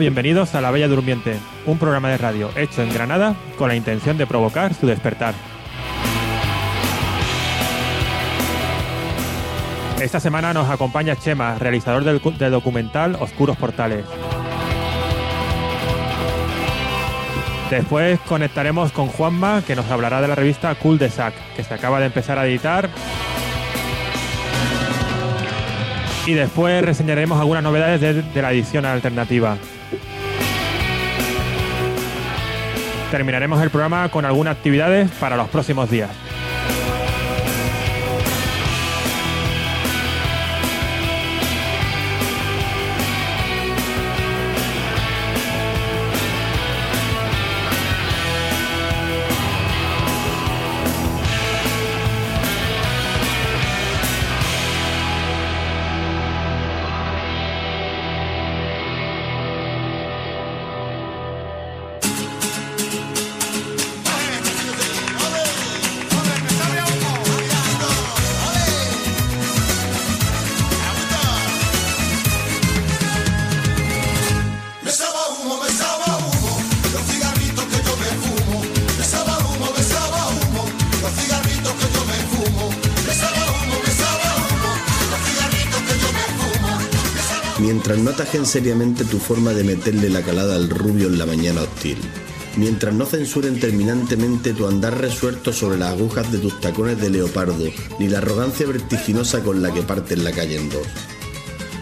Bienvenidos a La Bella Durmiente, un programa de radio hecho en Granada con la intención de provocar su despertar. Esta semana nos acompaña Chema, realizador del, documental Oscuros Portales. Después conectaremos con Juanma, que nos hablará de la revista Cool de Sac, que se acaba de empezar a editar. Y después reseñaremos algunas novedades de, de la edición alternativa. Terminaremos el programa con algunas actividades para los próximos días. Seriamente tu forma de meterle la calada al rubio en la mañana hostil. Mientras no censuren terminantemente tu andar resuelto sobre las agujas de tus tacones de leopardo, ni la arrogancia vertiginosa con la que parten la calle en dos.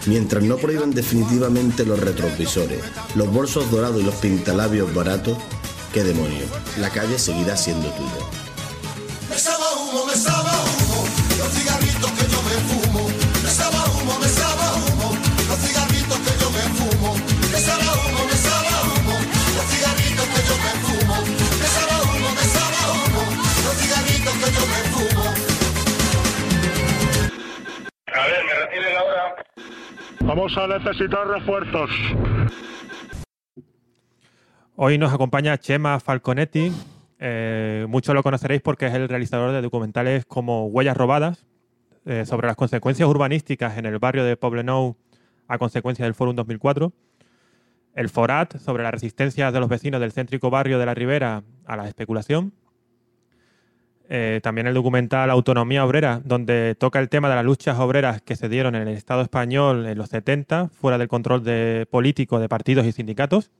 Mientras no prohíban definitivamente los retrovisores, los bolsos dorados y los pintalabios baratos, qué demonio, la calle seguirá siendo tuya. Vamos a necesitar refuerzos. Hoy nos acompaña Chema Falconetti. Eh, muchos lo conoceréis porque es el realizador de documentales como Huellas Robadas, eh, sobre las consecuencias urbanísticas en el barrio de Poblenou a consecuencia del Fórum 2004. El Forat, sobre la resistencia de los vecinos del céntrico barrio de la Ribera a la especulación. Eh, también el documental Autonomía Obrera, donde toca el tema de las luchas obreras que se dieron en el Estado español en los 70, fuera del control político de partidos y sindicatos.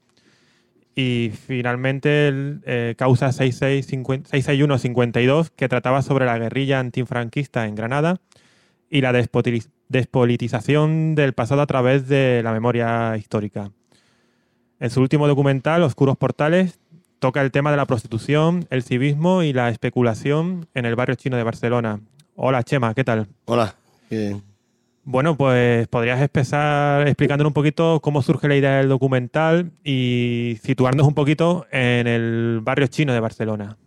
Y finalmente el eh, Causa 661-52, que trataba sobre la guerrilla antifranquista en Granada y la despolitización del pasado a través de la memoria histórica. En su último documental, Oscuros Portales, toca el tema de la prostitución, el civismo y la especulación en el barrio chino de Barcelona. Hola Chema, ¿qué tal? Hola. ¿qué- Bueno, pues podrías empezar explicándonos un poquito cómo surge la idea del documental y situarnos un poquito en el barrio chino de Barcelona.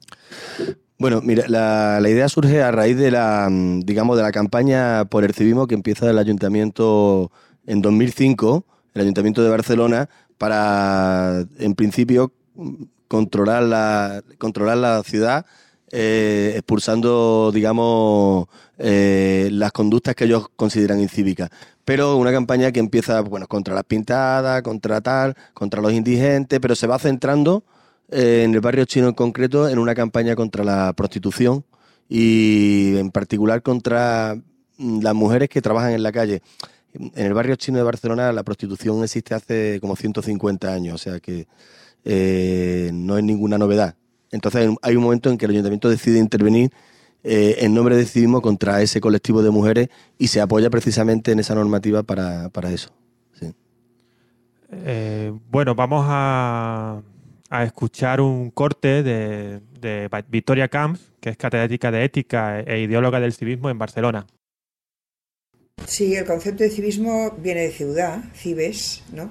Bueno, mira, la, la idea surge a raíz de la, digamos, de la campaña por el civismo que empieza el ayuntamiento en 2005, el ayuntamiento de Barcelona, para, en principio, controlar la, controlar la ciudad, eh, expulsando, digamos, eh, las conductas que ellos consideran incívicas. Pero una campaña que empieza, bueno, contra las pintadas, contra tal, contra los indigentes, pero se va centrando eh, en el barrio chino en concreto en una campaña contra la prostitución y en particular contra mm, las mujeres que trabajan en la calle. En el barrio chino de Barcelona la prostitución existe hace como 150 años, o sea que eh, no es ninguna novedad. Entonces hay un momento en que el ayuntamiento decide intervenir eh, en nombre del civismo contra ese colectivo de mujeres y se apoya precisamente en esa normativa para, para eso. Eh, bueno, vamos a, a escuchar un corte de, de Victoria Camps, que es catedrática de ética e ideóloga del civismo en Barcelona. Sí, el concepto de civismo viene de ciudad, cibes, ¿no?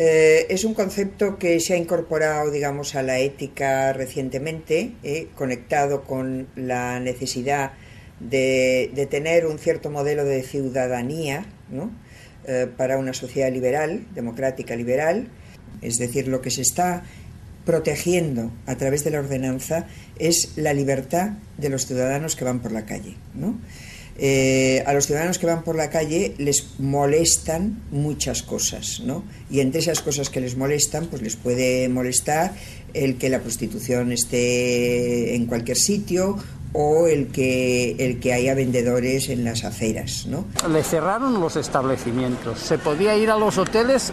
Eh, es un concepto que se ha incorporado, digamos, a la ética recientemente, eh, conectado con la necesidad de, tener un cierto modelo de ciudadanía, ¿no? Eh, para una sociedad liberal, democrática liberal. Es decir, lo que se está protegiendo a través de la ordenanza es la libertad de los ciudadanos que van por la calle, ¿no? Eh, a los ciudadanos que van por la calle les molestan muchas cosas, ¿no? Y entre esas cosas que les molestan, pues les puede molestar el que la prostitución esté en cualquier sitio o el que el que haya vendedores en las aceras, ¿no? Le cerraron los establecimientos. Se podía ir a los hoteles,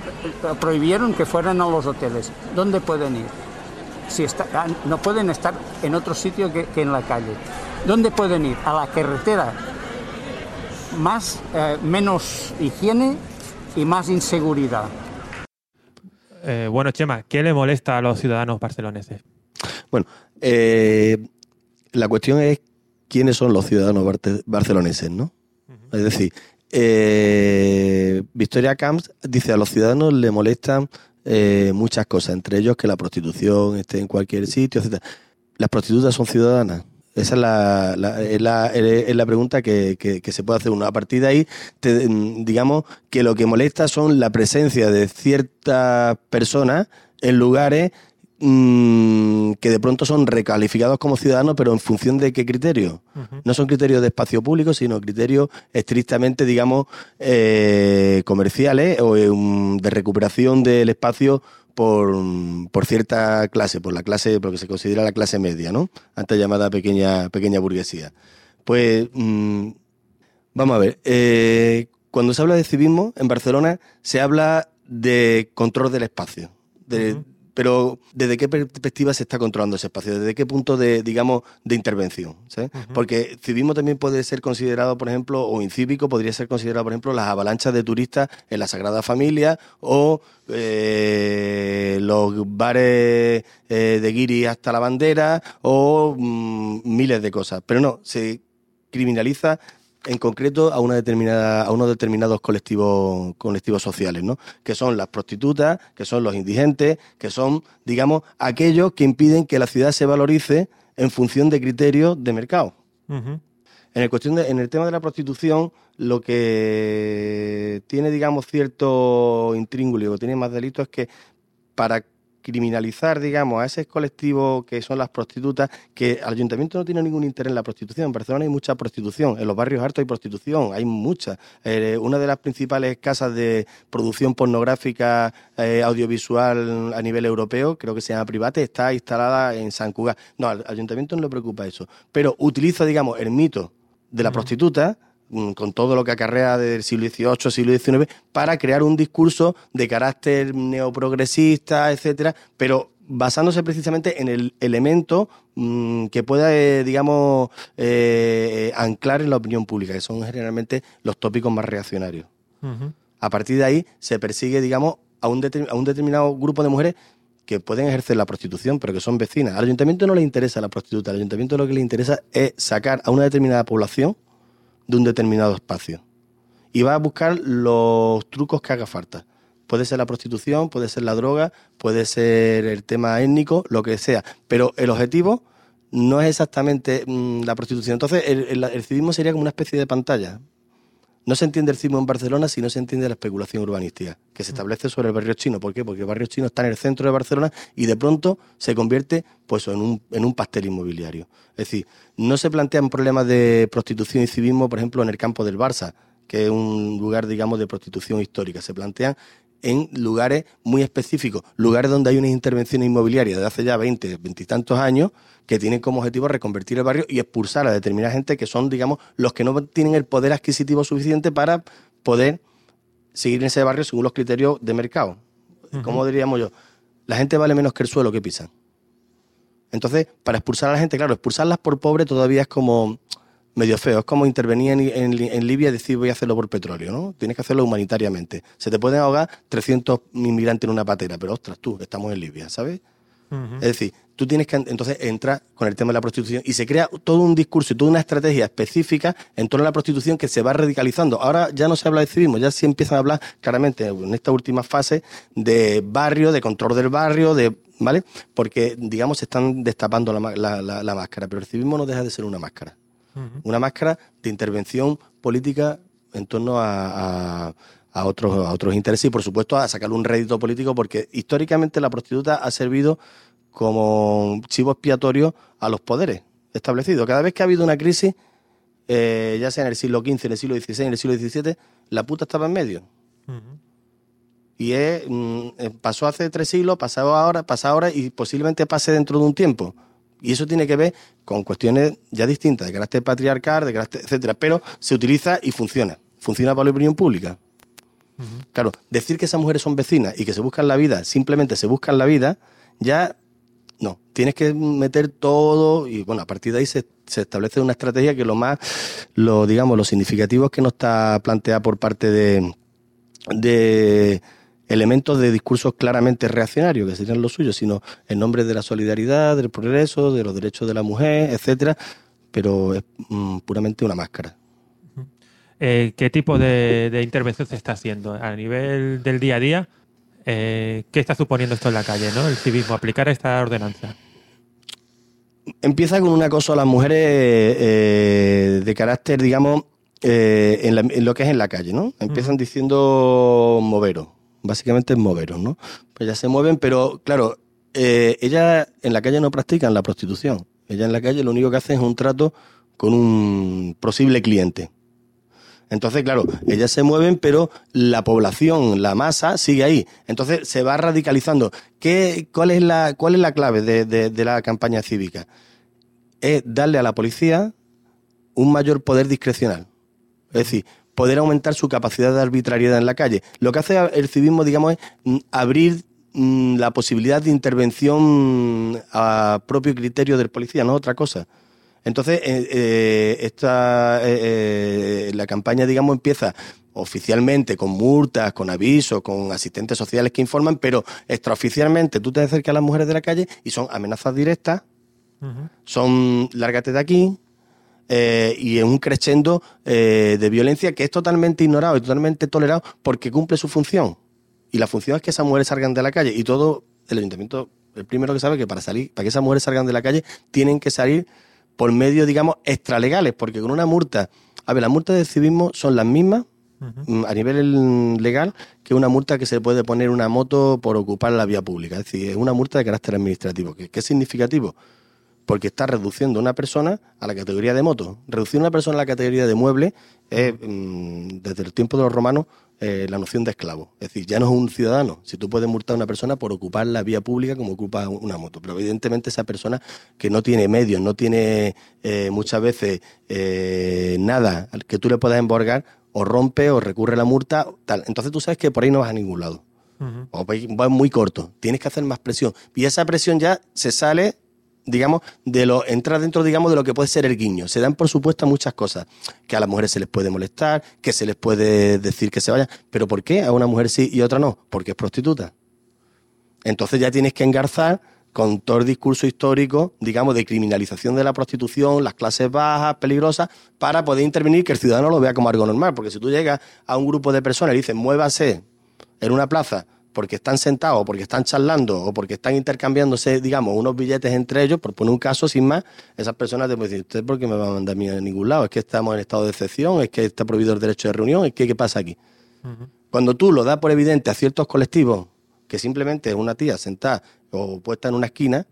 prohibieron que fueran a los hoteles. ¿Dónde pueden ir? Si está- ah, no pueden estar en otro sitio que en la calle. ¿Dónde pueden ir? A la carretera. Más, eh, menos higiene y más inseguridad. Eh, bueno, Chema, ¿qué le molesta a los ciudadanos barceloneses? Bueno, eh, la cuestión es quiénes son los ciudadanos barceloneses, ¿no? Es decir, eh, Victoria Camps dice a los ciudadanos le molestan eh, muchas cosas, entre ellos que la prostitución esté en cualquier sitio, etc. ¿Las prostitutas son ciudadanas? Esa es la, la- es la- es la pregunta que, que- que se puede hacer uno. A partir de ahí, te- digamos que lo que molesta son la presencia de ciertas personas en lugares mm, que de pronto son recalificados como ciudadanos, pero en función de qué criterio. No son criterios de espacio público, sino criterios estrictamente, digamos, eh, comerciales o eh, de recuperación del espacio por, por cierta clase, por la clase, por lo que se considera la clase media, ¿no? Antes llamada pequeña, pequeña burguesía. Pues, mm, vamos a ver, eh, cuando se habla de civismo en Barcelona, se habla de control del espacio. de- Pero, ¿desde qué perspectiva se está controlando ese espacio? ¿Desde qué punto de, digamos, de intervención? ¿sabes? Porque civismo también puede ser considerado, por ejemplo, o incívico podría ser considerado, por ejemplo, las avalanchas de turistas en la Sagrada Familia o eh, los bares eh, de guiri hasta la bandera o mm, miles de cosas. Pero no, se criminaliza en concreto a una determinada a unos determinados colectivos colectivos sociales, ¿no? Que son las prostitutas, que son los indigentes, que son, digamos, aquellos que impiden que la ciudad se valorice en función de criterios de mercado. En el, cuestión de- en el tema de la prostitución, lo que tiene, digamos, cierto intríngulo, lo que tiene más delito es que para criminalizar, digamos, a ese colectivo que son las prostitutas, que el ayuntamiento no tiene ningún interés en la prostitución. En Barcelona hay mucha prostitución, en los barrios altos hay prostitución, hay mucha. Eh, una de las principales casas de producción pornográfica eh, audiovisual a nivel europeo, creo que se llama Private, está instalada en San Cugat. No, al ayuntamiento no le preocupa eso, pero utiliza, digamos, el mito de la prostituta con todo lo que acarrea del siglo XVIII, siglo XIX, para crear un discurso de carácter neoprogresista, etcétera, pero basándose precisamente en el elemento mm, que pueda, eh, digamos, eh, anclar en la opinión pública, que son generalmente los tópicos más reaccionarios. A partir de ahí se persigue, digamos, a un, a un determinado grupo de mujeres que pueden ejercer la prostitución, pero que son vecinas. Al ayuntamiento no le interesa la prostituta, al ayuntamiento lo que le interesa es sacar a una determinada población de un determinado espacio. Y va a buscar los trucos que haga falta. Puede ser la prostitución, puede ser la droga, puede ser el tema étnico, lo que sea. Pero el objetivo no es exactamente mm, la prostitución. Entonces, el, el- el civismo sería como una especie de pantalla. No se entiende el civismo en Barcelona si no se entiende la especulación urbanística que se establece sobre el barrio chino. ¿Por qué? Porque el barrio chino está en el centro de Barcelona y de pronto se convierte pues, en, un, en un pastel inmobiliario. Es decir, no se plantean problemas de prostitución y civismo, por ejemplo, en el campo del Barça, que es un lugar, digamos, de prostitución histórica. Se plantean en lugares muy específicos, lugares donde hay unas intervenciones inmobiliarias de hace ya 20, 20 y tantos años que tienen como objetivo reconvertir el barrio y expulsar a determinada gente que son, digamos, los que no tienen el poder adquisitivo suficiente para poder seguir en ese barrio según los criterios de mercado. ¿Cómo diríamos yo? La gente vale menos que el suelo que pisan. Entonces, para expulsar a la gente, claro, expulsarlas por pobre todavía es como medio feo. Es como intervenir en, en- en Libia y decir voy a hacerlo por petróleo, ¿no? Tienes que hacerlo humanitariamente. Se te pueden ahogar 300 inmigrantes en una patera, pero ostras, tú, estamos en Libia, ¿sabes? Es decir, tú tienes que entonces entrar con el tema de la prostitución y se crea todo un discurso y toda una estrategia específica en torno a la prostitución que se va radicalizando. Ahora ya no se habla de civismo, ya sí empiezan a hablar claramente en esta última fase de barrio, de control del barrio, de ¿vale? Porque, digamos, se están destapando la, la- la- la máscara, pero el civismo no deja de ser una máscara. Una máscara de intervención política en torno a, a- a otros, a otros intereses y, por supuesto, a sacar un rédito político, porque históricamente la prostituta ha servido como chivo expiatorio a los poderes establecidos. Cada vez que ha habido una crisis, eh, ya sea en el siglo XV, en el siglo XVI, en el siglo XVII, la puta estaba en medio. Y es, mm, eh, pasó hace tres siglos, pasado ahora, pasa ahora y posiblemente pase dentro de un tiempo. Y eso tiene que ver con cuestiones ya distintas, de carácter patriarcal, de carácter, etcétera. Pero se utiliza y funciona. Funciona para la opinión pública. Claro, decir que esas mujeres son vecinas y que se buscan la vida, simplemente se buscan la vida, ya no. Tienes que meter todo y bueno, a partir de ahí se, se establece una estrategia que lo más, lo digamos, lo significativo es que no está planteada por parte de, de elementos de discursos claramente reaccionarios, que serían los suyos, sino en nombre de la solidaridad, del progreso, de los derechos de la mujer, etcétera, pero es mm, puramente una máscara. Eh, ¿Qué tipo de, de intervención se está haciendo a nivel del día a día? eh, ¿Qué está suponiendo esto en la calle, no? El civismo, aplicar esta ordenanza. Empieza con un acoso a las mujeres eh, de carácter, digamos, eh, en, la- en lo que es en la calle, ¿no? Empiezan diciendo moveros, básicamente es moveros, ¿no? Pues ya se mueven, pero claro, eh, ellas en la calle no practican la prostitución. Ellas en la calle lo único que hacen es un trato con un posible cliente. Entonces, claro, ellas se mueven, pero la población, la masa, sigue ahí. Entonces se va radicalizando. ¿Qué, cuál, es la, ¿Cuál es la clave de, de- de la campaña cívica? Es darle a la policía un mayor poder discrecional. Es decir, poder aumentar su capacidad de arbitrariedad en la calle. Lo que hace el civismo, digamos, es mm, abrir mm, la posibilidad de intervención mm, a propio criterio del policía, no otra cosa. Entonces, eh, eh, esta, eh, la campaña, digamos, empieza oficialmente con multas, con avisos, con asistentes sociales que informan, pero extraoficialmente tú te acercas a las mujeres de la calle y son amenazas directas, son lárgate de aquí, eh, y en un crescendo eh, de violencia que es totalmente ignorado y totalmente tolerado porque cumple su función. Y la función es que esas mujeres salgan de la calle. Y todo el ayuntamiento, el primero que sabe que para salir, para que esas mujeres salgan de la calle, tienen que salir por medios, digamos, extralegales, porque con una multa, a ver, las multas de civismo son las mismas mm, a nivel legal que una multa que se puede poner una moto por ocupar la vía pública. Es decir, es una multa de carácter administrativo. ¿Qué, qué es significativo? Porque está reduciendo a una persona a la categoría de moto. Reducir a una persona a la categoría de mueble es, mm, desde el tiempo de los romanos, eh, la noción de esclavo. Es decir, ya no es un ciudadano. Si tú puedes multar a una persona por ocupar la vía pública como ocupa una moto. Pero evidentemente esa persona que no tiene medios, no tiene eh, muchas veces eh, nada que tú le puedas embargar, o rompe o recurre la multa, tal. Entonces tú sabes que por ahí no vas a ningún lado. O va muy corto. Tienes que hacer más presión. Y esa presión ya se sale, digamos, de lo, entra dentro, digamos, de lo que puede ser el guiño. Se dan por supuesto muchas cosas. Que a las mujeres se les puede molestar, que se les puede decir que se vayan. ¿Pero por qué? A una mujer sí y a otra no. Porque es prostituta. Entonces ya tienes que engarzar con todo el discurso histórico, digamos, de criminalización de la prostitución, las clases bajas, peligrosas, para poder intervenir que el ciudadano lo vea como algo normal. Porque si tú llegas a un grupo de personas y dices, muévase en una plaza porque están sentados, o porque están charlando, o porque están intercambiándose, digamos, unos billetes entre ellos, por poner un caso sin más, esas personas te pueden decir, ¿usted por qué me va a mandar a mí a ningún lado? Es que estamos en estado de excepción, es que está prohibido el derecho de reunión, es que ¿qué pasa aquí? Cuando tú lo das por evidente a ciertos colectivos, que simplemente es una tía sentada o puesta en una esquina,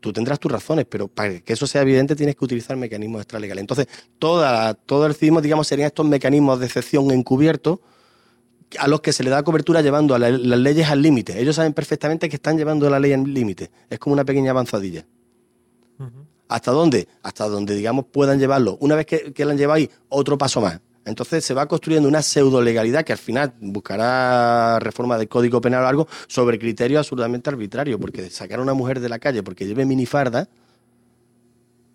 tú tendrás tus razones, pero para que eso sea evidente tienes que utilizar mecanismos extralegales. Entonces, toda, todo el civismo, digamos, serían estos mecanismos de excepción encubiertos a los que se le da cobertura llevando a la- las leyes al límite. Ellos saben perfectamente que están llevando la ley al límite. Es como una pequeña avanzadilla. ¿Hasta dónde? Hasta donde, digamos, puedan llevarlo. Una vez que, que la han llevado ahí, otro paso más. Entonces se va construyendo una pseudo legalidad que al final buscará reforma del Código Penal o algo sobre criterios absolutamente arbitrarios, porque sacar a una mujer de la calle porque lleve minifarda,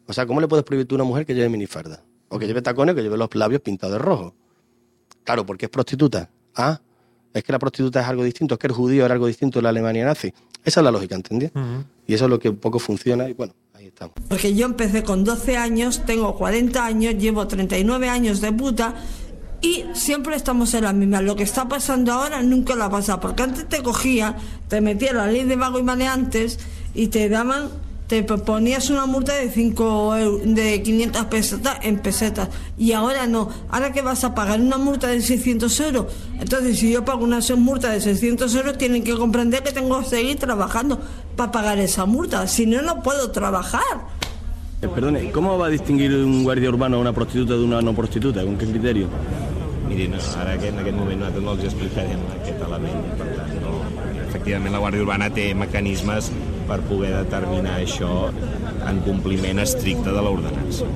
o sea, ¿cómo le puedes prohibir tú a una mujer que lleve minifarda? O que lleve tacones o que lleve los labios pintados de rojo. Claro, porque es prostituta. Ah, es que la prostituta es algo distinto, es que el judío era algo distinto en la Alemania nazi. Esa es la lógica, ¿entendés? Y eso es lo que un poco funciona y bueno, ahí estamos. Porque yo empecé con 12 años, tengo 40 años, llevo 39 años de puta y siempre estamos en la misma. Lo que está pasando ahora nunca lo ha pasado, porque antes te cogía, te metía la ley de vago y maleantes y te daban, te ponías una multa de 5 de 500 pesetas en pesetas y ahora no. Ahora que vas a pagar una multa de 600 euros, entonces si yo pago una multa de 600 euros tienen que comprender que tengo que seguir trabajando para pagar esa multa, si no no puedo trabajar. Eh, perdone, ¿cómo va a distinguir un guardia urbano a una prostituta de una no prostituta? ¿Con qué criterio? Miri, no, ara que en aquest moment nosaltres no els explicarem aquest element. Per tant, no, efectivament, la Guàrdia Urbana té mecanismes per poder determinar això en compliment estricte de l'ordenança.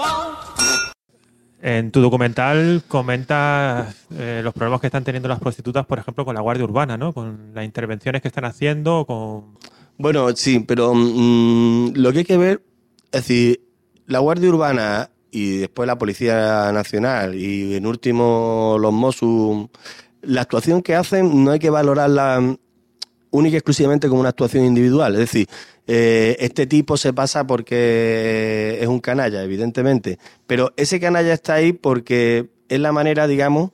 Round. En tu documental comentas eh, los problemas que están teniendo las prostitutas, por ejemplo, con la Guardia Urbana, ¿no? Con las intervenciones que están haciendo, con... Bueno, sí, pero mm, lo que hay que ver, es decir, la Guardia Urbana y después la Policía Nacional y en último los Mossos, la actuación que hacen no hay que valorarla única y exclusivamente como una actuación individual. Es decir, eh, este tipo se pasa porque es un canalla, evidentemente, pero ese canalla está ahí porque es la manera, digamos,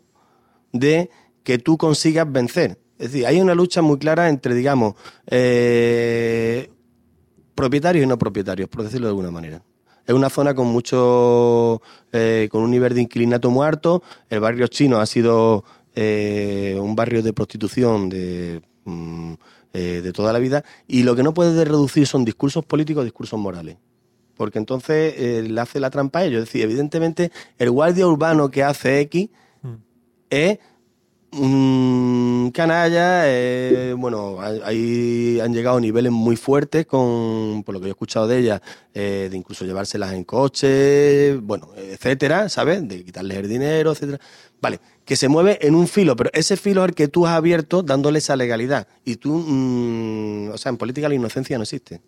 de que tú consigas vencer. Es decir, hay una lucha muy clara entre, digamos, eh, propietarios y no propietarios, por decirlo de alguna manera. Es una zona con mucho, eh, con un nivel de inclinato muy alto. El barrio chino ha sido un barrio de prostitución de, mm, eh, de toda la vida y lo que no puedes reducir son discursos políticos, discursos morales. Porque entonces eh, le hace la trampa a ellos. Es decir, evidentemente el guardia urbano que hace X es un canalla, eh, bueno, ahí han llegado a niveles muy fuertes con, por lo que yo he escuchado de ella, eh, de incluso llevárselas en coche, bueno, etcétera, ¿sabes? De quitarles el dinero, etcétera. Vale, que se mueve en un filo, pero ese filo es el que tú has abierto dándole esa legalidad. Y tú, mm, o sea, en política la inocencia no existe.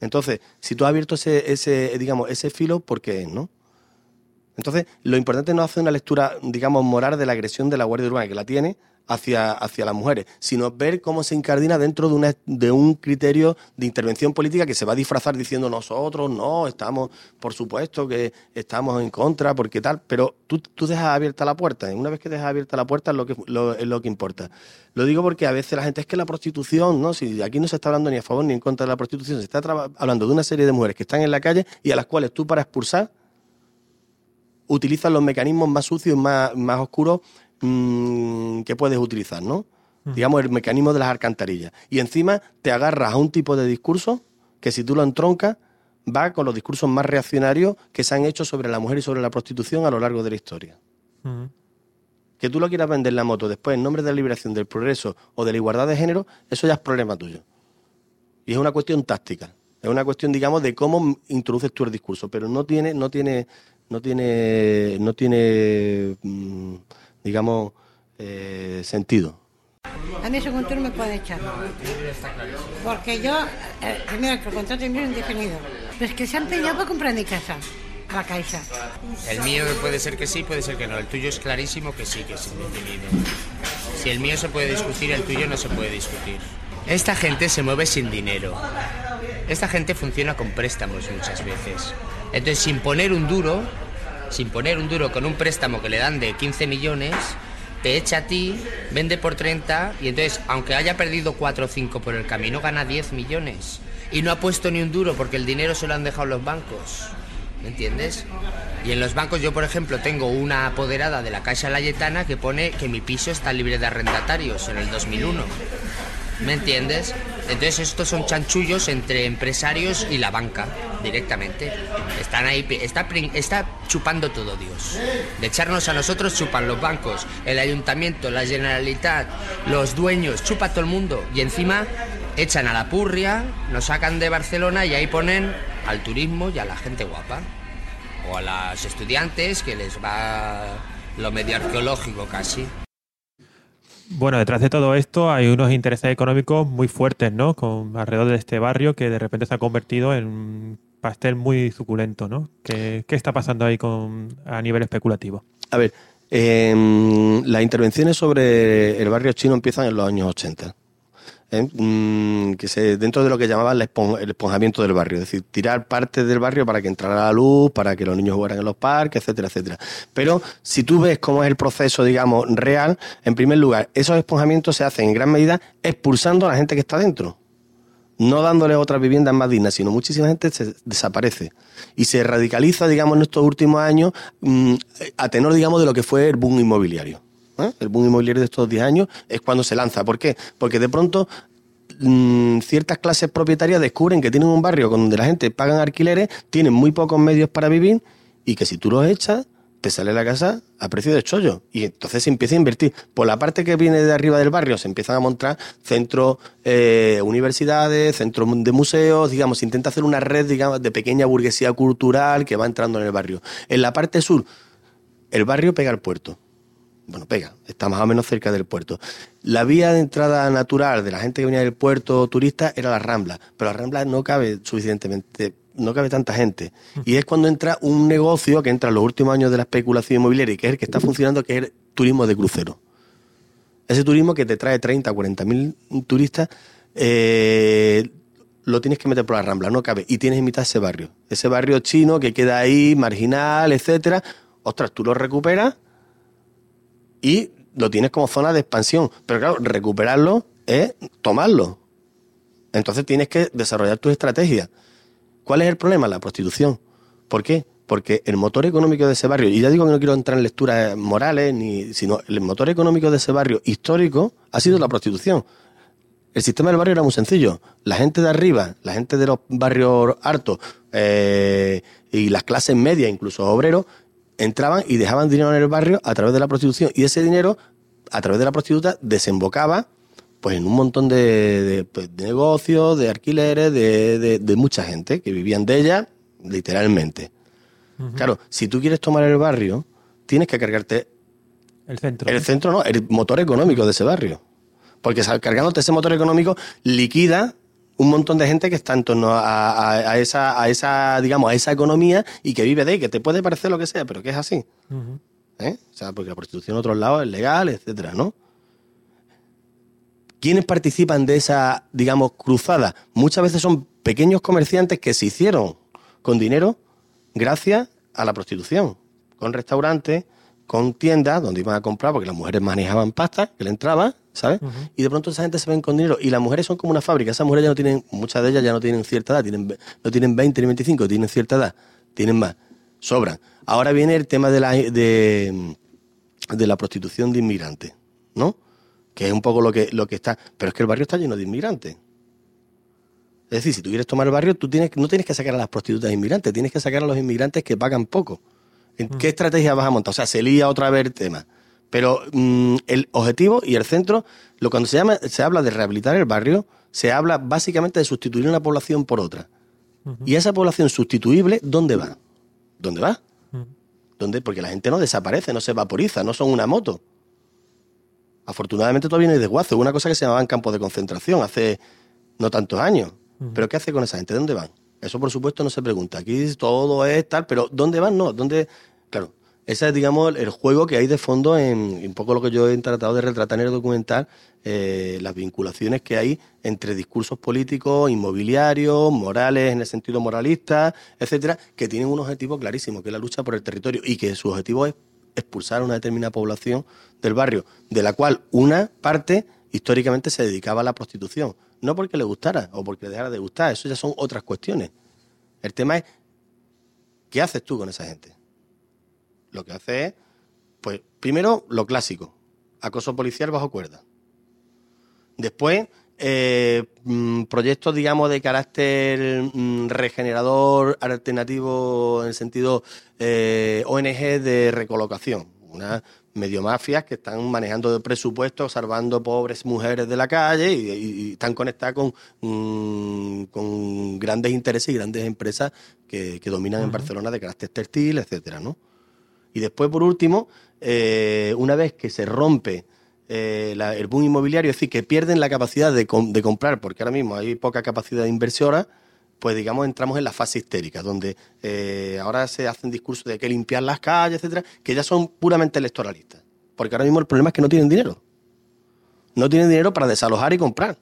Entonces, si tú has abierto ese, ese digamos, ese filo, ¿por qué es, no? Entonces, lo importante no hacer una lectura, digamos, moral de la agresión de la Guardia Urbana, que la tiene, hacia, hacia las mujeres, sino ver cómo se incardina dentro de, una, de un criterio de intervención política que se va a disfrazar diciendo nosotros no, estamos, por supuesto que estamos en contra, porque tal, pero tú, tú dejas abierta la puerta, y una vez que dejas abierta la puerta es lo que, es lo que importa. Lo digo porque a veces la gente es que la prostitución, ¿no? Si aquí no se está hablando ni a favor ni en contra de la prostitución, se está hablando de una serie de mujeres que están en la calle y a las cuales tú para expulsar utilizas los mecanismos más sucios, más, más oscuros mm, que puedes utilizar, ¿no? Digamos, el mecanismo de las alcantarillas. Y encima te agarras a un tipo de discurso que si tú lo entroncas, va con los discursos más reaccionarios que se han hecho sobre la mujer y sobre la prostitución a lo largo de la historia. Mm. Que tú lo quieras vender la moto después en nombre de la liberación, del progreso o de la igualdad de género, eso ya es problema tuyo. Y es una cuestión táctica. Es una cuestión, digamos, de cómo introduces tú el discurso, pero no tiene, no tiene, no tiene, no tiene, mm, digamos, eh, sentido. A mí según tú no me puede echar. Porque yo, eh, primero que el contrato es mío indefinido. Pero es que se han empeñado para comprar mi casa, a la Caixa. El mío puede ser que sí, puede ser que no. El tuyo es clarísimo que sí, que es indefinido. Si el mío se puede discutir, el tuyo no se puede discutir. Esta gente se mueve sin dinero. Esta gente funciona con préstamos muchas veces. Entonces, sin poner un duro, sin poner un duro con un préstamo que le dan de 15 millones, te echa a ti, vende por 30 y entonces, aunque haya perdido 4 o 5 por el camino, gana 10 millones. Y no ha puesto ni un duro porque el dinero se lo han dejado los bancos. ¿Me entiendes? Y en los bancos yo, por ejemplo, tengo una apoderada de la Caixa Layetana que pone que mi piso está libre de arrendatarios en el 2001. ¿Me entiendes? Entonces estos son chanchullos entre empresarios y la banca, directamente. Están ahí, está, está chupando todo Dios. De echarnos a nosotros chupan los bancos, el ayuntamiento, la generalitat, los dueños, chupa todo el mundo. Y encima echan a la purria, nos sacan de Barcelona y ahí ponen al turismo y a la gente guapa. O a los estudiantes que les va lo medio arqueológico casi. Bueno, detrás de todo esto hay unos intereses económicos muy fuertes, ¿no? Con alrededor de este barrio que de repente se ha convertido en un pastel muy suculento, ¿no? ¿Qué, está pasando ahí con, a nivel especulativo? A ver, em, las intervenciones sobre el barrio chino empiezan en los años 80. ¿Eh? Mm, que se, dentro de lo que llamaban el esponjamiento del barrio, es decir, tirar partes del barrio para que entrara la luz, para que los niños jugaran en los parques, etcétera, etcétera. Pero si tú ves cómo es el proceso, digamos, real, en primer lugar, esos esponjamientos se hacen en gran medida expulsando a la gente que está dentro no dándole otras viviendas más dignas, sino muchísima gente se desaparece y se radicaliza, digamos, en estos últimos años mm, a tenor, digamos, de lo que fue el boom inmobiliario. ¿Eh? El boom inmobiliario de estos 10 años es cuando se lanza. ¿Por qué? Porque de pronto mm, ciertas clases propietarias descubren que tienen un barrio donde la gente pagan alquileres, tienen muy pocos medios para vivir y que si tú los echas, te sale la casa a precio de chollo. Y entonces se empieza a invertir. Por la parte que viene de arriba del barrio se empiezan a montar centros, eh, universidades, centros de museos, digamos, se intenta hacer una red, digamos, de pequeña burguesía cultural que va entrando en el barrio. En la parte sur, el barrio pega al puerto. Bueno, pega, está más o menos cerca del puerto. La vía de entrada natural de la gente que venía del puerto turista era la Rambla, pero la Rambla no cabe suficientemente, no cabe tanta gente. Y es cuando entra un negocio que entra en los últimos años de la especulación inmobiliaria y que es el que está funcionando, que es el turismo de crucero. Ese turismo que te trae 30, 40 mil turistas, eh, lo tienes que meter por la Rambla, no cabe. Y tienes en mitad ese barrio. Ese barrio chino que queda ahí, marginal, etcétera. Ostras, tú lo recuperas y lo tienes como zona de expansión. Pero claro, recuperarlo es tomarlo. Entonces tienes que desarrollar tus estrategias. ¿Cuál es el problema? La prostitución. ¿Por qué? Porque el motor económico de ese barrio, y ya digo que no quiero entrar en lecturas morales, ni, sino el motor económico de ese barrio histórico ha sido la prostitución. El sistema del barrio era muy sencillo. La gente de arriba, la gente de los barrios hartos eh, y las clases medias, incluso obreros, entraban y dejaban dinero en el barrio a través de la prostitución. Y ese dinero, a través de la prostituta, desembocaba pues en un montón de, de, pues, de negocios, de alquileres, de, de- mucha gente que vivían de ella, literalmente. Claro, si tú quieres tomar el barrio, tienes que cargarte El centro. el centro, no, el motor económico de ese barrio. Porque cargándote ese motor económico liquida un montón de gente que está en torno a, a- a esa, a esa, digamos, a esa economía y que vive de ahí, que te puede parecer lo que sea, pero que es así. ¿eh? O sea, porque la prostitución en otros lados es legal, etcétera, ¿no? ¿Quiénes participan de esa, digamos, cruzada? Muchas veces son pequeños comerciantes que se hicieron con dinero gracias a la prostitución, con restaurantes, con tiendas donde iban a comprar, porque las mujeres manejaban pasta que le entraba, ¿sabes? Y de pronto esa gente se ven con dinero y las mujeres son como una fábrica. Esas mujeres ya no tienen, muchas de ellas ya no tienen cierta edad, tienen, no tienen 20 ni 25, tienen cierta edad, tienen más, sobran. Ahora viene el tema de la, de, de la prostitución de inmigrantes, ¿no? Que es un poco lo que, lo que está. Pero es que el barrio está lleno de inmigrantes. Es decir, si tú quieres tomar el barrio, tú tienes, no tienes que sacar a las prostitutas inmigrantes, tienes que sacar a los inmigrantes que pagan poco. ¿En ¿Qué estrategia vas a montar? O sea, se lía otra vez el tema. Pero mm, el objetivo y el centro, lo cuando se llama, se habla de rehabilitar el barrio, se habla básicamente de sustituir una población por otra. Y esa población sustituible, ¿dónde va? ¿Dónde va? ¿Dónde? Porque la gente no desaparece, no se vaporiza, no son una moto. Afortunadamente todavía no hay desguace. Hubo una cosa que se llamaban campos de concentración hace no tantos años. ¿Pero qué hace con esa gente? ¿De dónde van? Eso, por supuesto, no se pregunta. Aquí todo es tal, pero ¿dónde van? No, ¿dónde? Claro, ese es, digamos, el juego que hay de fondo en un poco lo que yo he tratado de retratar en el documental, eh, las vinculaciones que hay entre discursos políticos, inmobiliarios, morales, en el sentido moralista, etcétera, que tienen un objetivo clarísimo, que es la lucha por el territorio y que su objetivo es expulsar a una determinada población del barrio, de la cual una parte históricamente se dedicaba a la prostitución. No porque le gustara o porque le dejara de gustar, eso ya son otras cuestiones. El tema es, ¿qué haces tú con esa gente? Lo que hace es, pues, primero, lo clásico, acoso policial bajo cuerda. Después, eh, mm, proyectos, digamos, de carácter mm, regenerador, alternativo, en el sentido eh, ONG de recolocación. Unas medio mafias que están manejando presupuestos, salvando pobres mujeres de la calle y, y- y están conectadas con, mm, con grandes intereses y grandes empresas que, que dominan en Barcelona de carácter textil, etcétera, ¿no? Y después, por último, eh, una vez que se rompe eh, la- el boom inmobiliario, es decir, que pierden la capacidad de, com- de comprar, porque ahora mismo hay poca capacidad de inversora, pues digamos entramos en la fase histérica, donde eh, ahora se hacen discursos de que limpiar las calles, etcétera, que ya son puramente electoralistas. Porque ahora mismo el problema es que no tienen dinero. No tienen dinero para desalojar y comprar.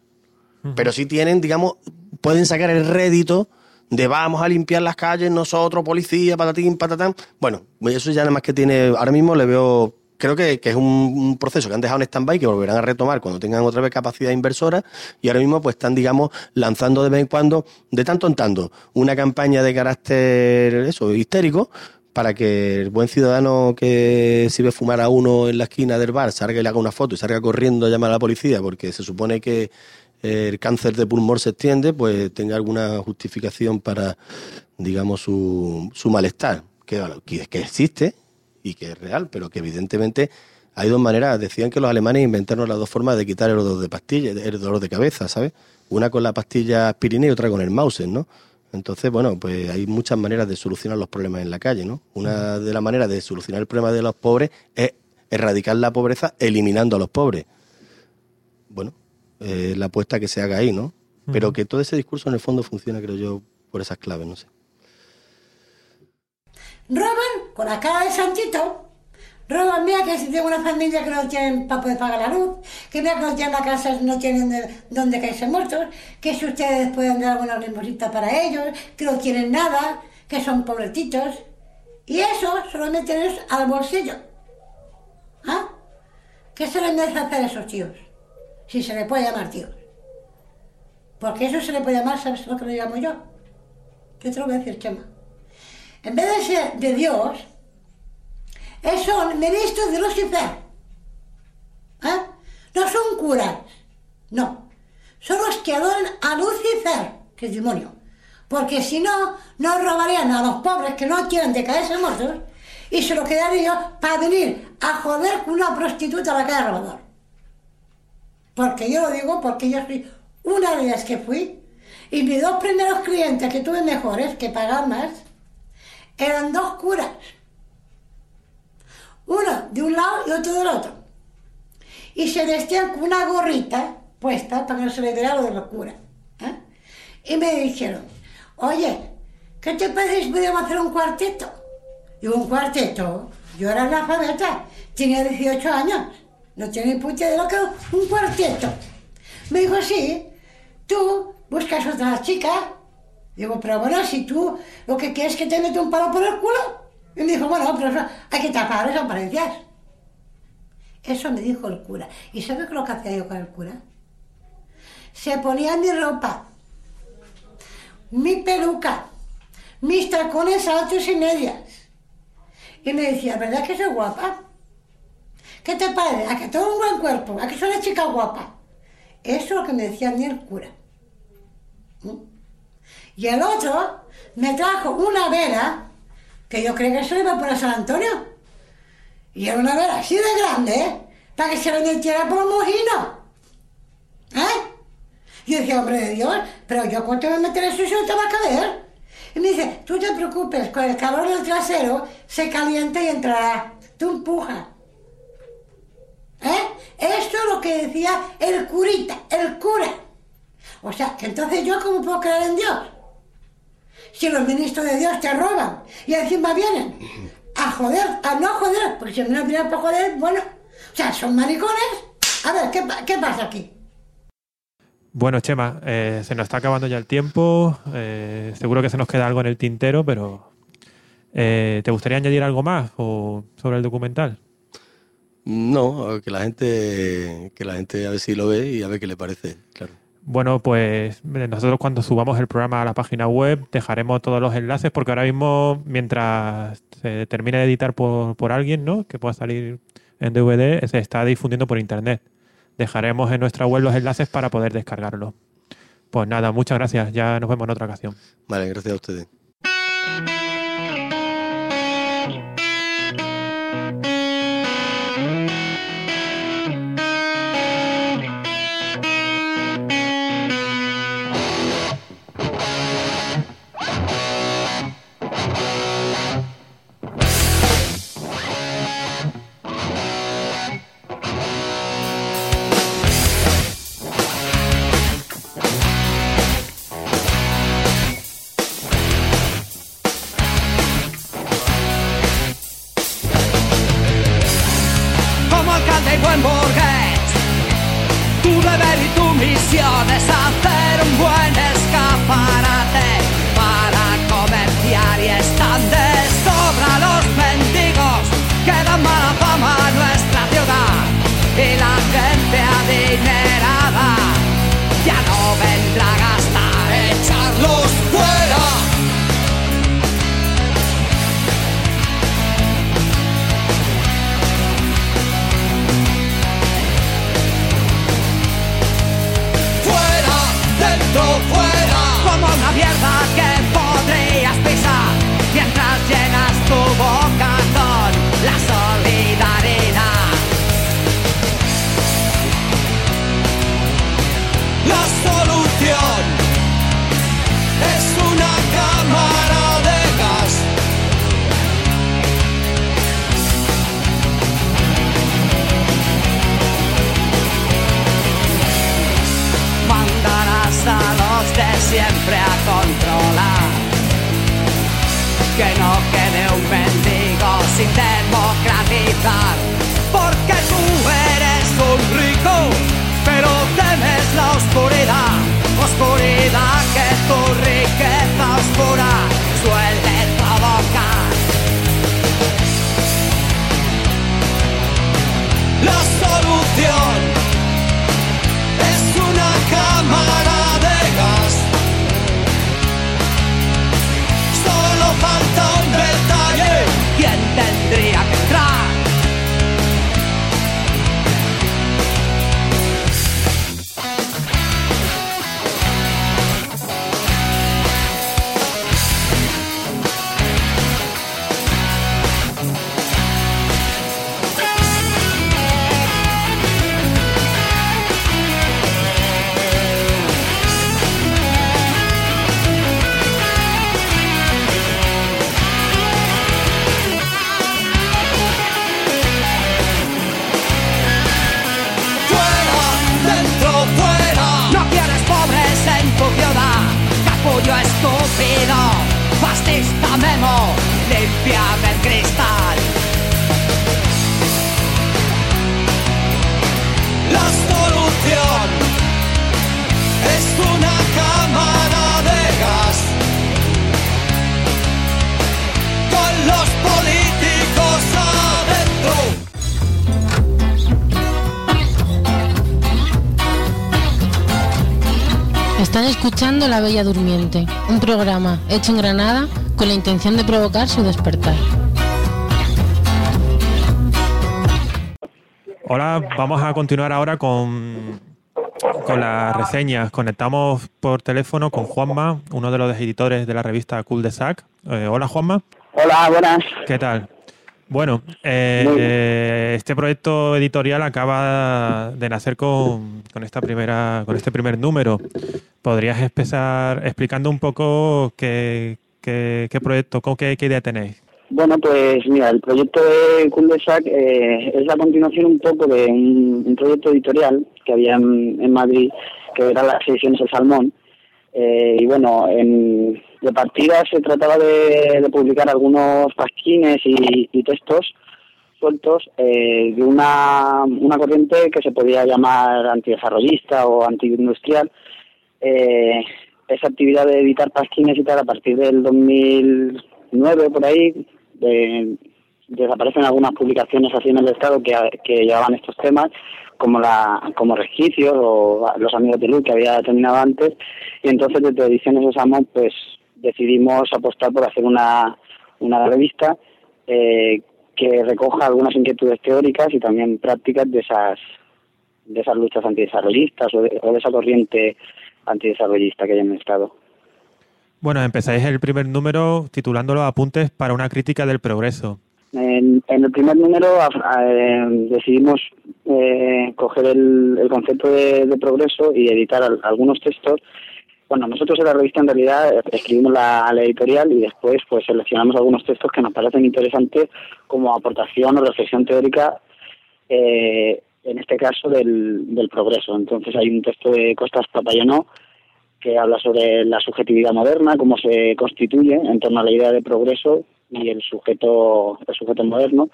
Pero sí tienen, digamos, pueden sacar el rédito de vamos a limpiar las calles nosotros, policía, patatín, patatán. Bueno, eso ya nada más que tiene, ahora mismo le veo, creo que, que es un, proceso que han dejado en stand-by, que volverán a retomar cuando tengan otra vez capacidad inversora y ahora mismo pues están, digamos, lanzando de vez en cuando, de tanto en tanto, una campaña de carácter, eso, histérico, para que el buen ciudadano que si ve fumar a uno en la esquina del bar salga y le haga una foto y salga corriendo a llamar a la policía porque se supone que el cáncer de pulmón se extiende, pues tenga alguna justificación para, digamos, su, su malestar, que que existe y que es real, pero que evidentemente hay dos maneras. Decían que los alemanes inventaron las dos formas de quitar el dolor de pastilla, el dolor de cabeza, ¿sabes? Una con la pastilla aspirina y otra con el Mausen, ¿no? Entonces, bueno, pues hay muchas maneras de solucionar los problemas en la calle, ¿no? Una de las maneras de solucionar el problema de los pobres es erradicar la pobreza eliminando a los pobres. Bueno, eh, la apuesta que se haga ahí, ¿no? Pero que todo ese discurso en el fondo funciona, creo yo, por esas claves, no sé. Roban con la cara de Sanchito. Roban, mira que si tengo una familia que no tienen para poder pagar la luz, que mira que no tienen la casa, no tienen de- dónde caerse muertos, que si ustedes pueden dar alguna limosita para ellos, que no tienen nada, que son pobretitos. Y eso se lo meten ellos al bolsillo. ¿Ah? ¿Qué se les merece hacer a esos tíos? Si se le puede llamar tíos. Porque eso se le puede llamar, ¿sabes lo que le llamo yo? Yo te lo voy a decir, Chema. En vez de ser de Dios, eh, son ministros de Lucifer. ¿Eh? No son curas, no. Son los que adoran a Lucifer, que es demonio. Porque si no, no robarían a los pobres que no quieren de caerse muertos y se lo quedarían para venir a joder con una prostituta a la calle Robador. Porque yo lo digo porque yo soy una de las que fui y mis dos primeros clientes que tuve mejores, que pagaban más, eran dos curas. Uno de un lado y otro del otro. Y se vestían con una gorrita puesta para que no se le viera lo de los curas. ¿eh? Y me dijeron, oye, ¿qué te parece si podíamos hacer un cuarteto? Digo, un cuarteto. Yo era analfabeta, tenía 18 años. No tenía ni puta de lo que un cuarteto. Me dijo, sí, tú buscas otra chica. Digo, pero bueno, si tú lo que quieres es que te mete un palo por el culo. Y me dijo, bueno, pero eso hay que tapar esas apariencias. Eso me dijo el cura. ¿Y sabes lo que hacía yo con el cura? Se ponía mi ropa, mi peluca, mis tacones altos y medias. Y me decía, ¿verdad que soy guapa? ¿Qué te parece? ¿A que tengo un buen cuerpo? ¿A que soy una chica guapa? Eso es lo que me decía a mí el cura. Y el otro me trajo una vela que yo creía que se iba a poner a San Antonio. Y era una vela así de grande, ¿eh? para que se le metiera por un mojino. ¿Eh? Yo decía, hombre de Dios, pero yo cuánto me meteré eso si no te va a caer. Y me dice, tú te preocupes, con el calor del trasero se calienta y entrará. Tú empuja. ¿Eh? Esto es lo que decía el curita, el cura. O sea, que entonces yo cómo puedo creer en Dios. Si los ministros de Dios te roban y encima vienen a joder, a no joder, porque si no vienen para joder, bueno, o sea, son maricones. A ver, ¿qué, qué pasa aquí? Bueno, Chema, eh, se nos está acabando ya el tiempo. eh, seguro que se nos queda algo en el tintero, pero eh, ¿te gustaría añadir algo más o sobre el documental? No, que la gente, que la gente a ver si lo ve y a ver qué le parece, claro. Bueno, pues eh, nosotros cuando subamos el programa a la página web dejaremos todos los enlaces porque ahora mismo, mientras se termine de editar por, por alguien, ¿no? Que pueda salir en DVD, se está difundiendo por internet. Dejaremos en nuestra web los enlaces para poder descargarlo. Pues nada, muchas gracias. Ya nos vemos en otra ocasión. Vale, gracias a ustedes. Fascista memo, limpiame el cristal. La solución es una Están escuchando La Bella Durmiente, un programa hecho en Granada con la intención de provocar su despertar. Hola, vamos a continuar ahora con, con las reseñas. Conectamos por teléfono con Juanma, uno de los editores de la revista Cool de Sac. Eh, hola Juanma. Hola, buenas. ¿Qué tal? Bueno, eh, eh, este proyecto editorial acaba de nacer con, con esta primera, con este primer número. ¿Podrías empezar explicando un poco qué, qué, qué proyecto, con qué, qué idea tenéis? Bueno, pues mira, el proyecto de Cul-de-Sac eh, es la continuación un poco de un, un proyecto editorial que había en, en Madrid, que era las ediciones El Salmón. Eh, y bueno, en, de partida se trataba de, de publicar algunos pasquines y, textos sueltos eh, de una, una corriente que se podía llamar antidesarrollista o antiindustrial. Eh, esa actividad de editar pasquines y tal a partir del 2009 por ahí de- desaparecen algunas publicaciones así en el estado que, que llevaban estos temas como la como resquicios o los amigos de luz que había terminado antes y entonces desde ediciones Osamón pues decidimos apostar por hacer una una revista eh, que recoja algunas inquietudes teóricas y también prácticas de esas de esas luchas antidesarrollistas o de, o de esa corriente antidesarrollista que hay en el estado Bueno, empezáis el primer número titulándolo Apuntes para una crítica del progreso. En, en el primer número a- eh, decidimos eh, coger el, el concepto de, de progreso y editar al- algunos textos. Bueno, nosotros en la revista en realidad eh, escribimos la, editorial y después pues seleccionamos algunos textos que nos parecen interesantes como aportación o reflexión teórica, eh, en este caso del, del progreso. Entonces hay un texto de Costas Papayonó que habla sobre la subjetividad moderna, cómo se constituye en torno a la idea de progreso y el sujeto, el sujeto moderno.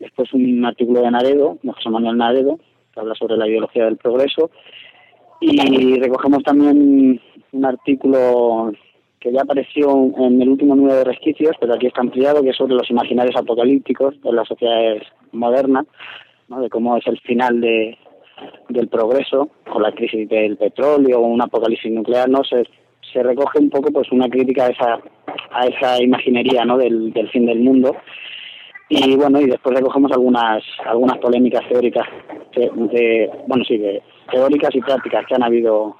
Después un artículo de Naredo, de José Manuel Naredo, que habla sobre la ideología del progreso. Y recogemos también un artículo que ya apareció en el último número de Resquicios, pero aquí está ampliado, que es sobre los imaginarios apocalípticos de las sociedades modernas, ¿no? de cómo es el final de, del progreso con la crisis del petróleo o un apocalipsis nuclear, ¿no? Se, se recoge un poco pues una crítica a esa, a esa imaginería ¿no? del, del fin del mundo y bueno y después recogemos algunas algunas polémicas teóricas de, de- bueno sí de teóricas y prácticas que han habido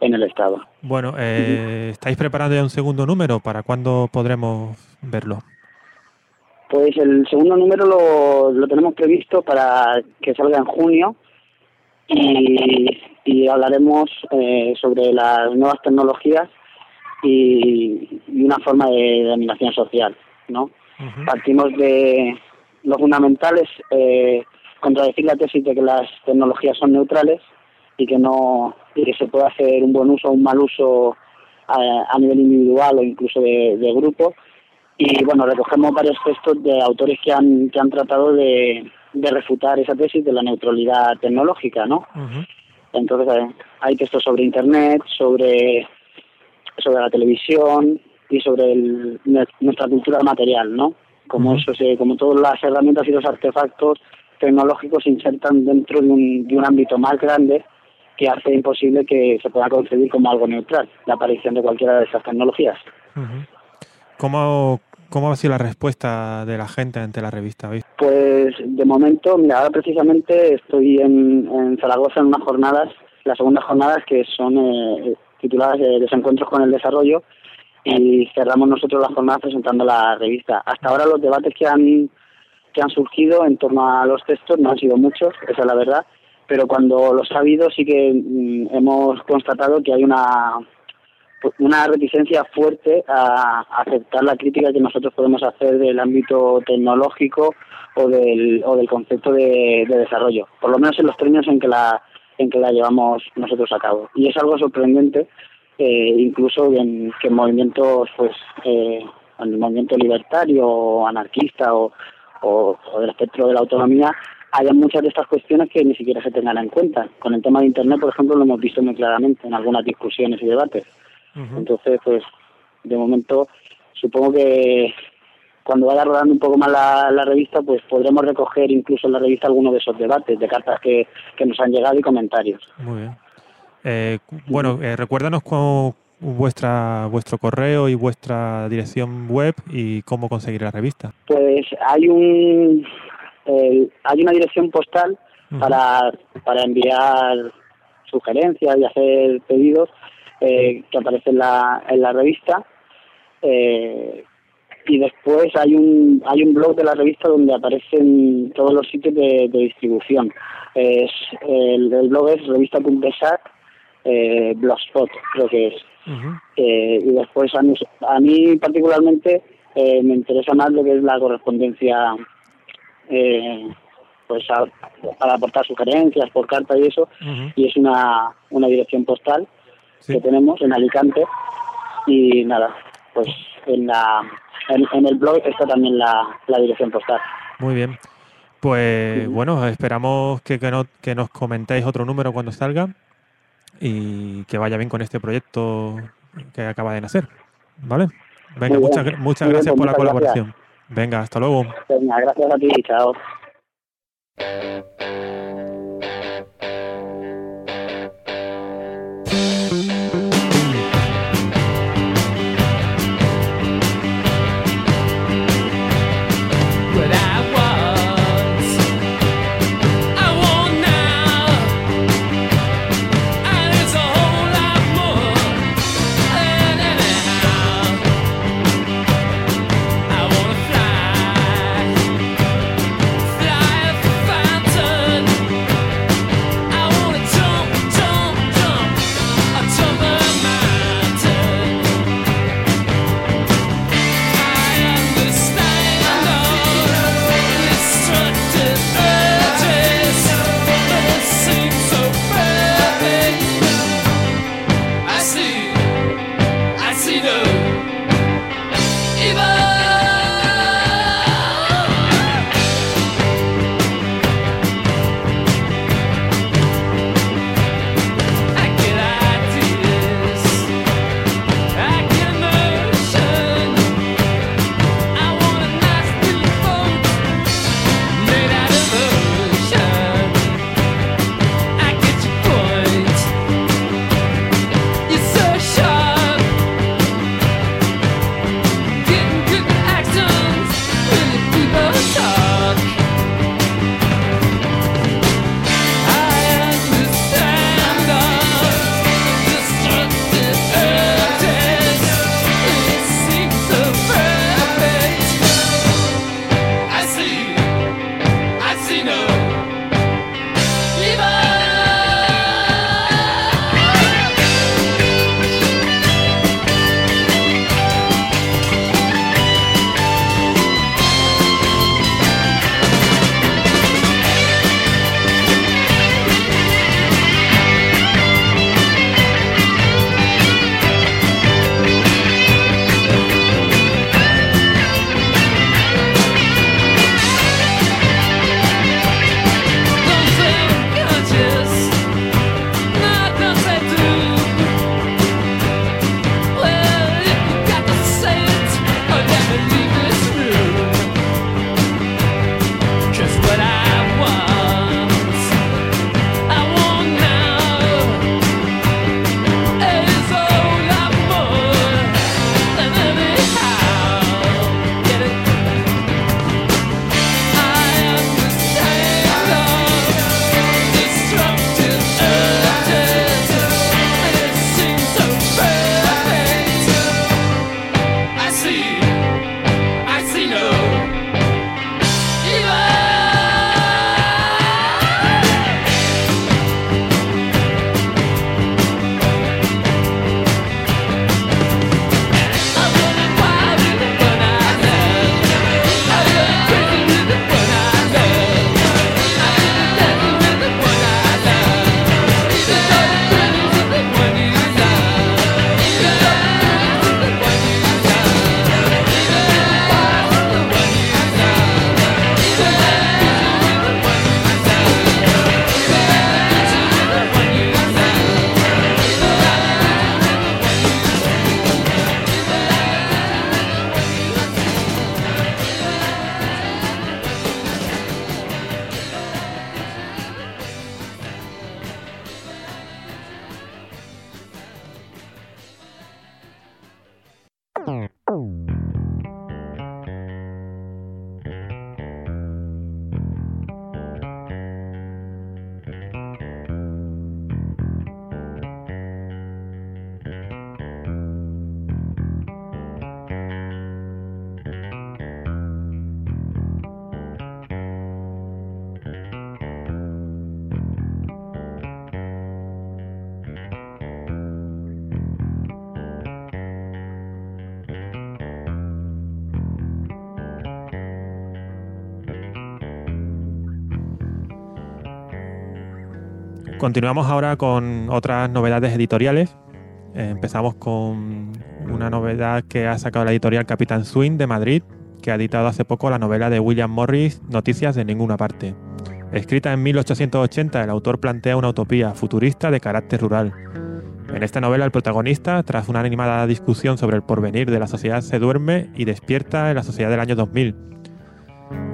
en el estado Bueno, eh, ¿estáis preparando ya un segundo número? ¿Para cuándo podremos verlo? Pues el segundo número lo, lo tenemos previsto para que salga en junio y, y hablaremos eh, sobre las nuevas tecnologías y, y una forma de, de animación social, ¿no? Partimos de lo fundamental es eh, contradecir la tesis de que las tecnologías son neutrales y que no y que se puede hacer un buen uso o un mal uso a, a nivel individual o incluso de, de grupo. Y bueno recogemos varios textos de autores que han que han tratado de, de refutar esa tesis de la neutralidad tecnológica no entonces eh, hay textos sobre internet sobre sobre la televisión y sobre el- nue- nuestra cultura material no como eso se, como todas las herramientas y los artefactos tecnológicos se insertan dentro de un, de un ámbito más grande que hace imposible que se pueda concebir como algo neutral la aparición de cualquiera de esas tecnologías. ¿Cómo, ¿Cómo ha sido la respuesta de la gente ante la revista? Pues de momento, mira, ahora precisamente estoy en, en Zaragoza en unas jornadas, las segundas jornadas que son eh, tituladas eh, Desencuentros con el Desarrollo y cerramos nosotros las jornadas presentando la revista. Hasta ahora los debates que han que han surgido en torno a los textos no han sido muchos, esa es la verdad, pero cuando los ha habido sí que mm, hemos constatado que hay una una reticencia fuerte a aceptar la crítica que nosotros podemos hacer del ámbito tecnológico o del, o del concepto de, de desarrollo, por lo menos en los términos en que la en que la llevamos nosotros a cabo. Y es algo sorprendente, eh, incluso en, que en movimientos, pues, eh, en el movimiento libertario anarquista o, o, o del espectro de la autonomía, haya muchas de estas cuestiones que ni siquiera se tengan en cuenta. Con el tema de Internet, por ejemplo, lo hemos visto muy claramente en algunas discusiones y debates. Entonces, pues, de momento, supongo que cuando vaya rodando un poco más la, la revista, pues podremos recoger incluso en la revista algunos de esos debates, de cartas que, que nos han llegado y comentarios. Muy bien. Eh, bueno, eh, recuérdanos cu- vuestra, vuestro correo y vuestra dirección web y cómo conseguir la revista. Pues hay un eh, hay una dirección postal para, para enviar sugerencias y hacer pedidos eh, que aparece en la, en la revista. Eh, y después hay un hay un blog de la revista donde aparecen todos los sitios de, de distribución. Es, el, el blog es revista.sat, eh, blogspot creo que es. Eh, y después a mí, a mí particularmente eh, me interesa más lo que es la correspondencia eh, pues a- para aportar sugerencias por carta y eso y es una, una dirección postal que tenemos en Alicante y nada pues en la en, en el blog está también la, la dirección postal Muy bien. Pues bueno, esperamos que, que, no- que nos comentéis otro número cuando salga y que vaya bien con este proyecto que acaba de nacer. ¿Vale? Venga, muchas, muchas bien, gracias pues por la colaboración. gracias. Venga, hasta luego. Venga, gracias a ti chao Continuamos ahora con otras novedades editoriales. Eh, empezamos con una novedad que ha sacado la editorial Capitán Swing de Madrid, que ha editado hace poco la novela de William Morris, Noticias de ninguna parte. Escrita en 1880, el autor plantea una utopía futurista de carácter rural. En esta novela, el protagonista, tras una animada discusión sobre el porvenir de la sociedad, se duerme y despierta en la sociedad del año 2000.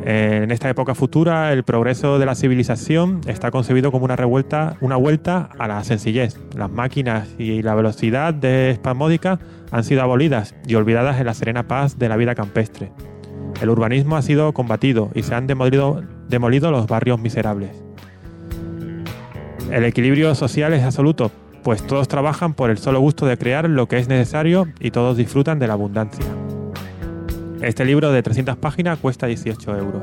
En esta época futura, el progreso de la civilización está concebido como una revuelta, una vuelta a la sencillez. Las máquinas y la velocidad de espasmódica han sido abolidas y olvidadas en la serena paz de la vida campestre. El urbanismo ha sido combatido y se han demolido, demolido los barrios miserables. El equilibrio social es absoluto, pues todos trabajan por el solo gusto de crear lo que es necesario y todos disfrutan de la abundancia. Este libro de 300 páginas cuesta 18 euros.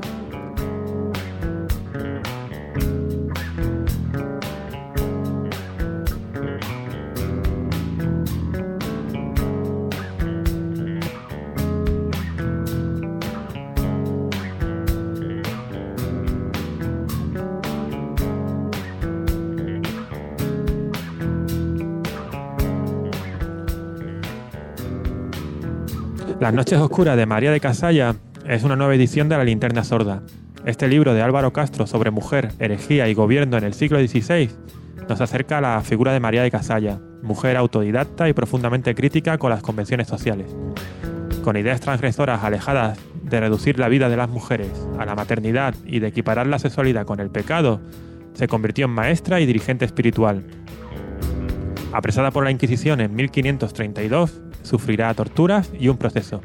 Las noches oscuras de María de Casalla es una nueva edición de La linterna sorda. Este libro de Álvaro Castro sobre mujer, herejía y gobierno en el siglo XVI nos acerca a la figura de María de Casalla, mujer autodidacta y profundamente crítica con las convenciones sociales. Con ideas transgresoras alejadas de reducir la vida de las mujeres a la maternidad y de equiparar la sexualidad con el pecado, se convirtió en maestra y dirigente espiritual. Apresada por la Inquisición en 1532, sufrirá torturas y un proceso.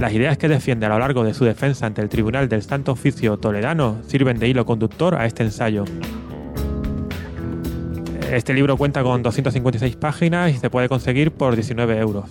Las ideas que defiende a lo largo de su defensa ante el Tribunal del Santo Oficio Toledano sirven de hilo conductor a este ensayo. Este libro cuenta con 256 páginas y se puede conseguir por 19 euros.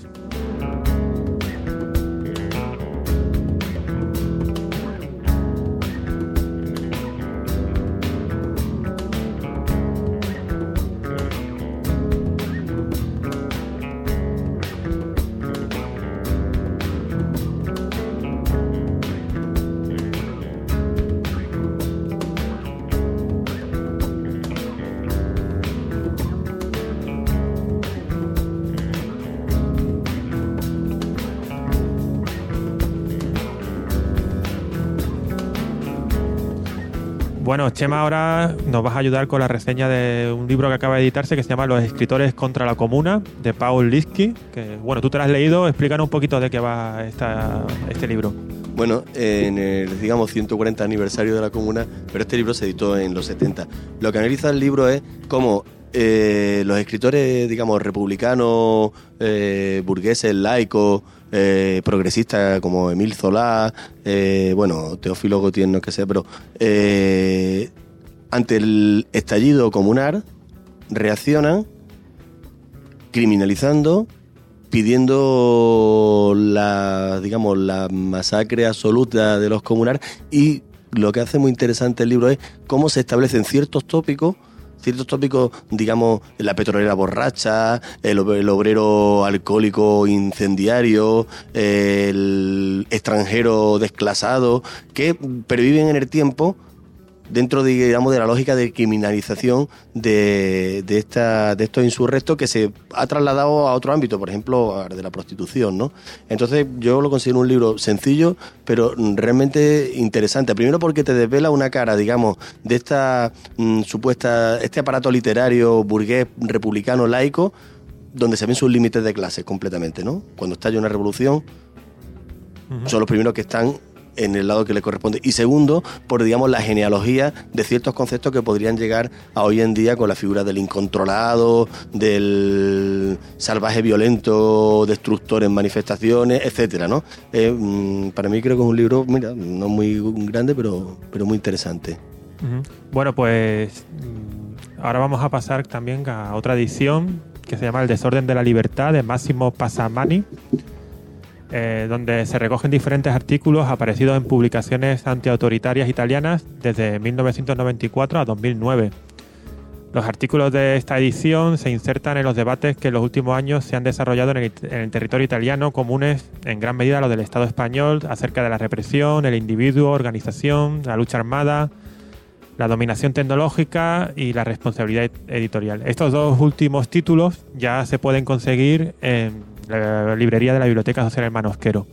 Bueno, Chema, ahora nos vas a ayudar con la reseña de un libro que acaba de editarse que se llama Los escritores contra la comuna, de Paul Liski. Que, bueno, tú te lo has leído, explícanos un poquito de qué va esta- este libro. Bueno, en el, digamos, 140 aniversario de la comuna, pero este libro se editó en los 70. Lo que analiza el libro es cómo eh, los escritores, digamos, republicanos, eh, burgueses, laicos, eh, progresistas como Emil Zola, eh, bueno, Teófilo Gautier, no es que sea, pero eh, ante el estallido comunal reaccionan criminalizando pidiendo la digamos la masacre absoluta de los comunales y lo que hace muy interesante el libro es cómo se establecen ciertos tópicos ciertos tópicos, digamos, la petrolera borracha, el, el obrero alcohólico incendiario, el extranjero desclasado, que perviven en el tiempo dentro de, digamos, de la lógica de criminalización de, de, esta, de estos insurrectos que se ha trasladado a otro ámbito, por ejemplo, de la prostitución, ¿no? Entonces yo lo considero un libro sencillo, pero realmente interesante. Primero porque te desvela una cara, digamos, de esta mm, supuesta, este aparato literario burgués, republicano, laico, donde se ven sus límites de clase completamente, ¿no? Cuando estalla una revolución, son los primeros que están en el lado que le corresponde. Y segundo, por digamos la genealogía de ciertos conceptos que podrían llegar a hoy en día con la figura del incontrolado, del salvaje violento, destructor en manifestaciones, etcétera, ¿no? Eh, mm, para mí creo que es un libro, mira, no muy grande, pero, pero muy interesante. Bueno, pues mm, ahora vamos a pasar también a otra edición que se llama El desorden de la libertad de Massimo Passamani, eh, donde se recogen diferentes artículos aparecidos en publicaciones antiautoritarias italianas desde 1994 a 2009. Los artículos de esta edición se insertan en los debates que en los últimos años se han desarrollado en el, en el territorio italiano, comunes en gran medida a los del Estado español, acerca de la represión, el individuo, organización, la lucha armada, la dominación tecnológica y la responsabilidad ed- editorial. Estos dos últimos títulos ya se pueden conseguir en la librería de la Biblioteca Social Hermanos Quero.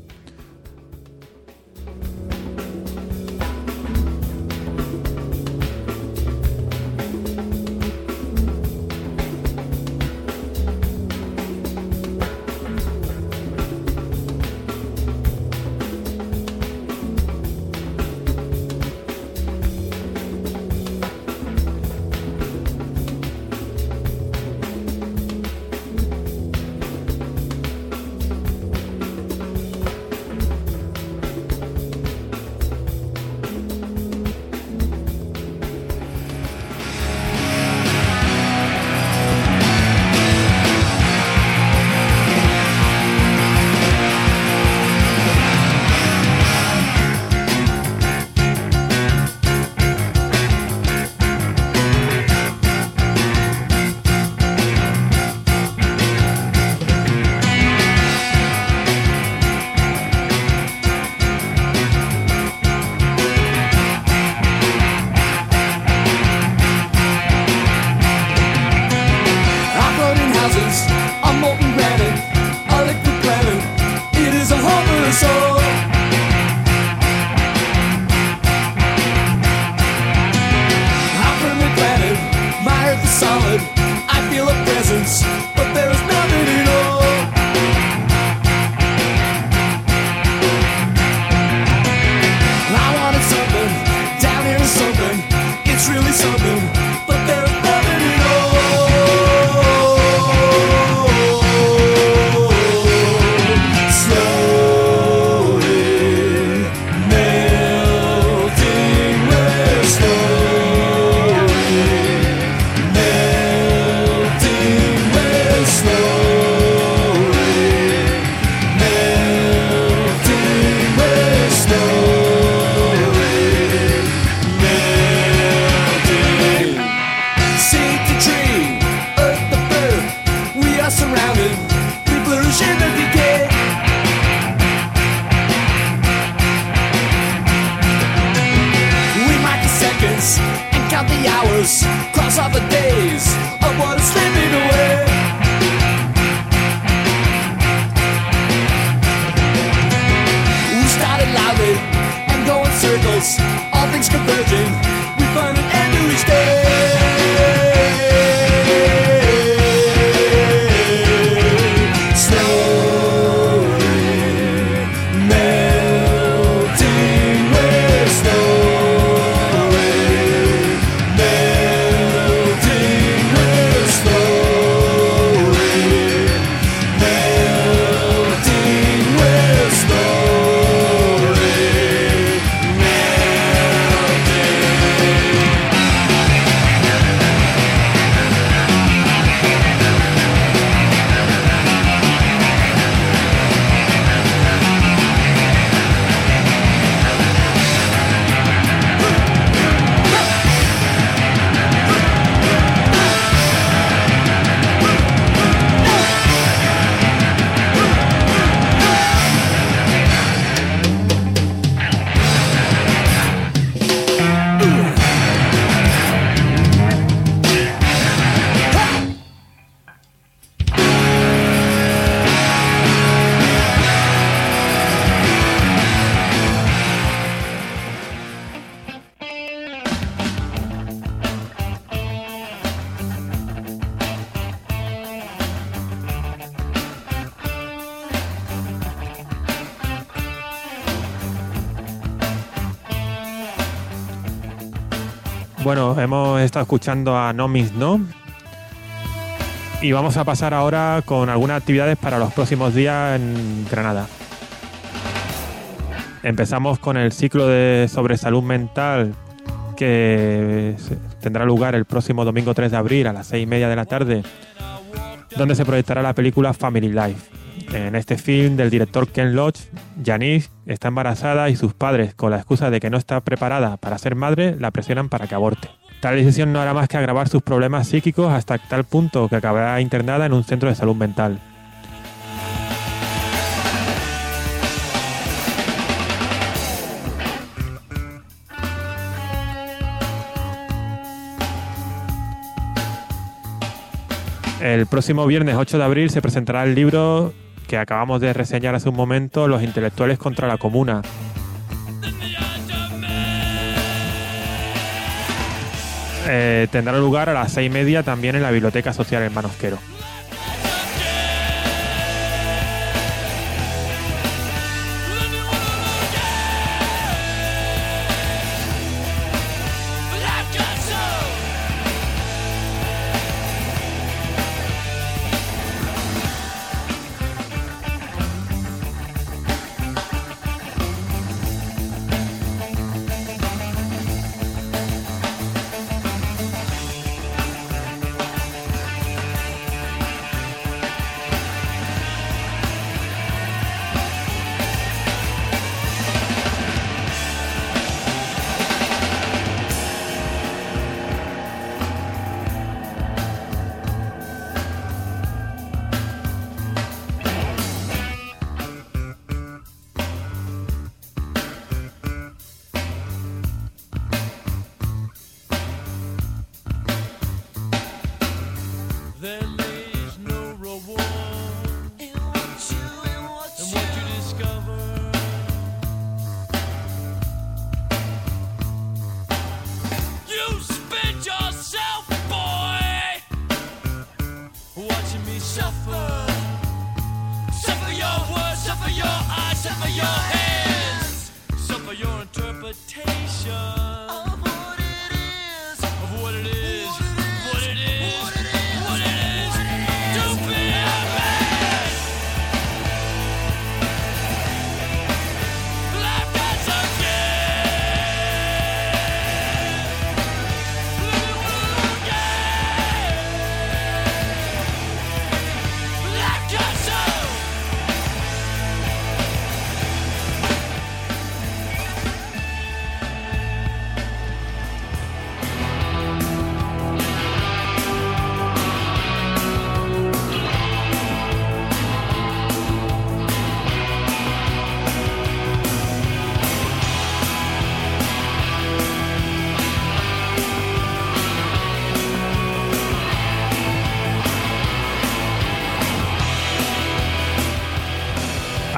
Bueno, hemos estado escuchando a No Means No. Y vamos a pasar ahora con algunas actividades para los próximos días en Granada. Empezamos con el ciclo de sobre salud mental que tendrá lugar el próximo domingo 3 de abril a las 6 y media de la tarde, donde se proyectará la película Family Life. En este film del director Ken Loach, Janice está embarazada y sus padres, con la excusa de que no está preparada para ser madre, la presionan para que aborte. Tal decisión no hará más que agravar sus problemas psíquicos hasta tal punto que acabará internada en un centro de salud mental. El próximo viernes 8 de abril se presentará el libro que acabamos de reseñar hace un momento, Los intelectuales contra la comuna. Eh, tendrá lugar a las seis y media también en la Biblioteca Social en Manosquero.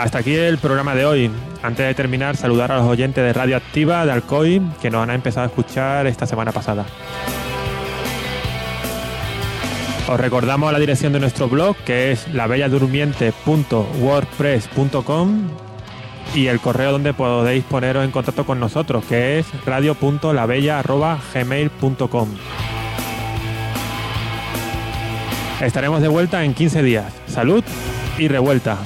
Hasta aquí el programa de hoy. Antes de terminar, saludar a los oyentes de Radio Activa de Alcoy que nos han empezado a escuchar esta semana pasada. Os recordamos la dirección de nuestro blog que es labelladurmiente.wordpress.com y el correo donde podéis poneros en contacto con nosotros que es radio.labella.gmail.com. Estaremos de vuelta en 15 días. Salud y revuelta.